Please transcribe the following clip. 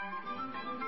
うん。